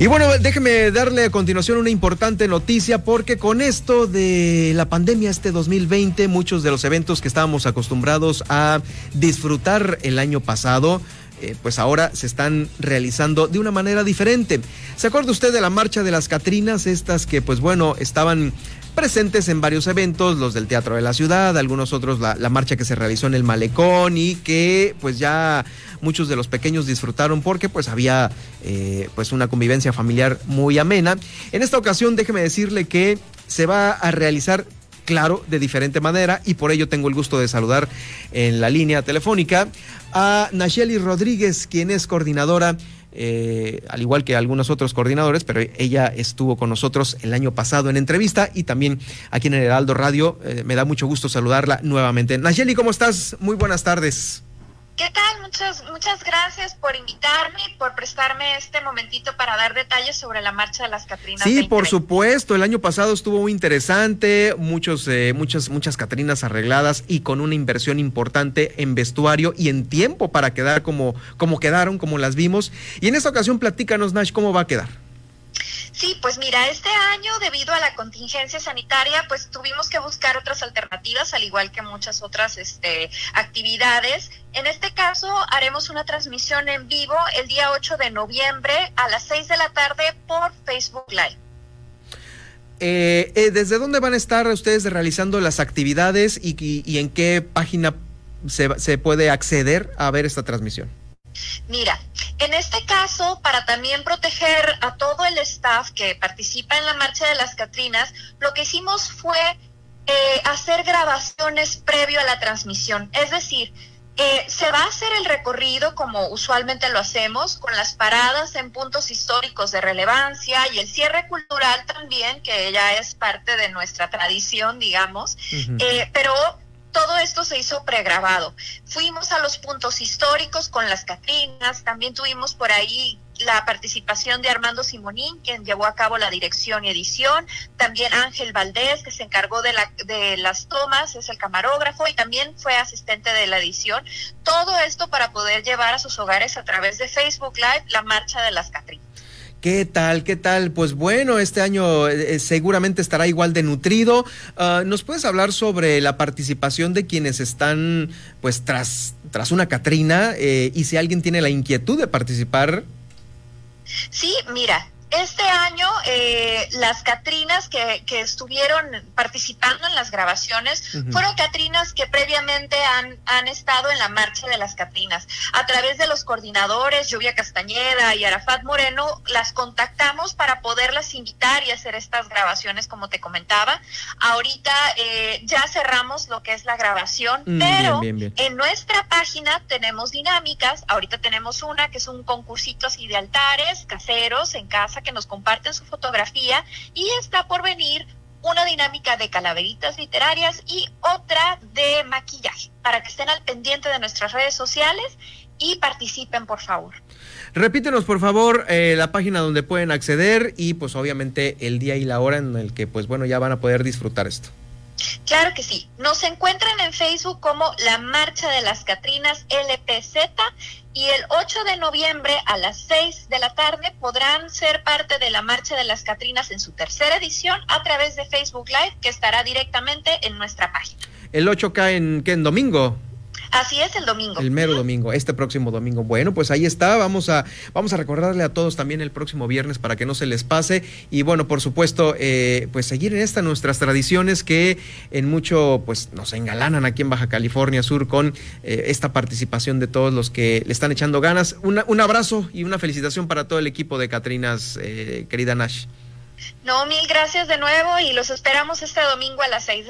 Y bueno, déjeme darle a continuación una importante noticia porque con esto de la pandemia este 2020, muchos de los eventos que estábamos acostumbrados a disfrutar el año pasado, eh, pues ahora se están realizando de una manera diferente. ¿Se acuerda usted de la marcha de las Catrinas? Estas que pues bueno, estaban presentes en varios eventos, los del Teatro de la Ciudad, algunos otros la, marcha que se realizó en el Malecón y que pues ya muchos de los pequeños disfrutaron porque pues había eh, pues una convivencia familiar muy amena. En esta ocasión déjeme decirle que se va a realizar claro, de diferente manera y por ello tengo el gusto de saludar en la línea telefónica a Nacheli Rodríguez, quien es coordinadora eh, al igual que algunos otros coordinadores, pero ella estuvo con nosotros el año pasado en entrevista y también aquí en el Heraldo Radio. Eh, me da mucho gusto saludarla nuevamente. Nayeli, ¿cómo estás? Muy buenas tardes. ¿Qué tal? Muchas, muchas gracias por invitarme y por prestarme este momentito para dar detalles sobre la marcha de las Catrinas. Sí, por supuesto. El año pasado estuvo muy interesante, muchos, eh, muchas, muchas Catrinas arregladas y con una inversión importante en vestuario y en tiempo para quedar como, como quedaron, como las vimos. Y en esta ocasión, platícanos, Nash, cómo va a quedar. Sí, pues mira, este año debido a la contingencia sanitaria, pues tuvimos que buscar otras alternativas, al igual que muchas otras este, actividades. En este caso, haremos una transmisión en vivo el día 8 de noviembre a las 6 de la tarde por Facebook Live. Eh, eh, ¿Desde dónde van a estar ustedes realizando las actividades y, y en qué página se, se puede acceder a ver esta transmisión? Mira, en este caso, para también proteger a todo el staff que participa en la Marcha de las Catrinas, lo que hicimos fue eh, hacer grabaciones previo a la transmisión. Es decir, eh, se va a hacer el recorrido como usualmente lo hacemos, con las paradas en puntos históricos de relevancia y el cierre cultural también, que ya es parte de nuestra tradición, digamos, eh, pero todo esto se hizo pregrabado. Fuimos a los puntos históricos con las Catrinas, también tuvimos por ahí la participación de Armando Simonín, quien llevó a cabo la dirección y edición, también Ángel Valdés, que se encargó de, la, de las tomas, es el camarógrafo y también fue asistente de la edición. Todo esto para poder llevar a sus hogares a través de Facebook Live la marcha de las Catrinas. ¿Qué tal? ¿Qué tal? Pues bueno, este año eh, eh, seguramente estará igual de nutrido. Ah, ¿Nos puedes hablar sobre la participación de quienes están pues tras, tras una Catrina eh, y si alguien tiene la inquietud de participar? Sí, mira, este año, eh, las Catrinas que, que, estuvieron participando en las grabaciones fueron Catrinas que previamente han, han, estado en la marcha de las Catrinas. A través de los coordinadores, Lluvia Castañeda y Arafat Moreno, las contactamos para poderlas invitar y hacer estas grabaciones, como te comentaba. Ahorita eh, ya cerramos lo que es la grabación, mm, pero en nuestra página tenemos dinámicas. Ahorita tenemos una que es un concursito así de altares caseros en casa que nos comparten su fotografía y está por venir una dinámica de calaveritas literarias y otra de maquillaje, para que estén al pendiente de nuestras redes sociales y participen, por favor. Repítenos, por favor, eh, la página donde pueden acceder y pues obviamente el día y la hora en el que pues bueno ya van a poder disfrutar esto. Claro que sí. Nos encuentran en Facebook como la Marcha de las Catrinas LPZ y el 8 de noviembre a las 6 de la tarde podrán ser parte de la Marcha de las Catrinas en su tercera edición a través de Facebook Live que estará directamente en nuestra página. ¿El 8 cae en qué? ¿En domingo? Así es el domingo. El mero domingo, este próximo domingo. Bueno, pues ahí está. Vamos a, vamos a recordarle a todos también el próximo viernes para que no se les pase. Y bueno, por supuesto, eh, pues seguir en esta nuestras tradiciones que en mucho pues nos engalanan aquí en Baja California Sur con eh, esta participación de todos los que le están echando ganas. un abrazo y una felicitación para todo el equipo de Catrinas, eh, querida Nash. No, mil gracias de nuevo y los esperamos este domingo a las seis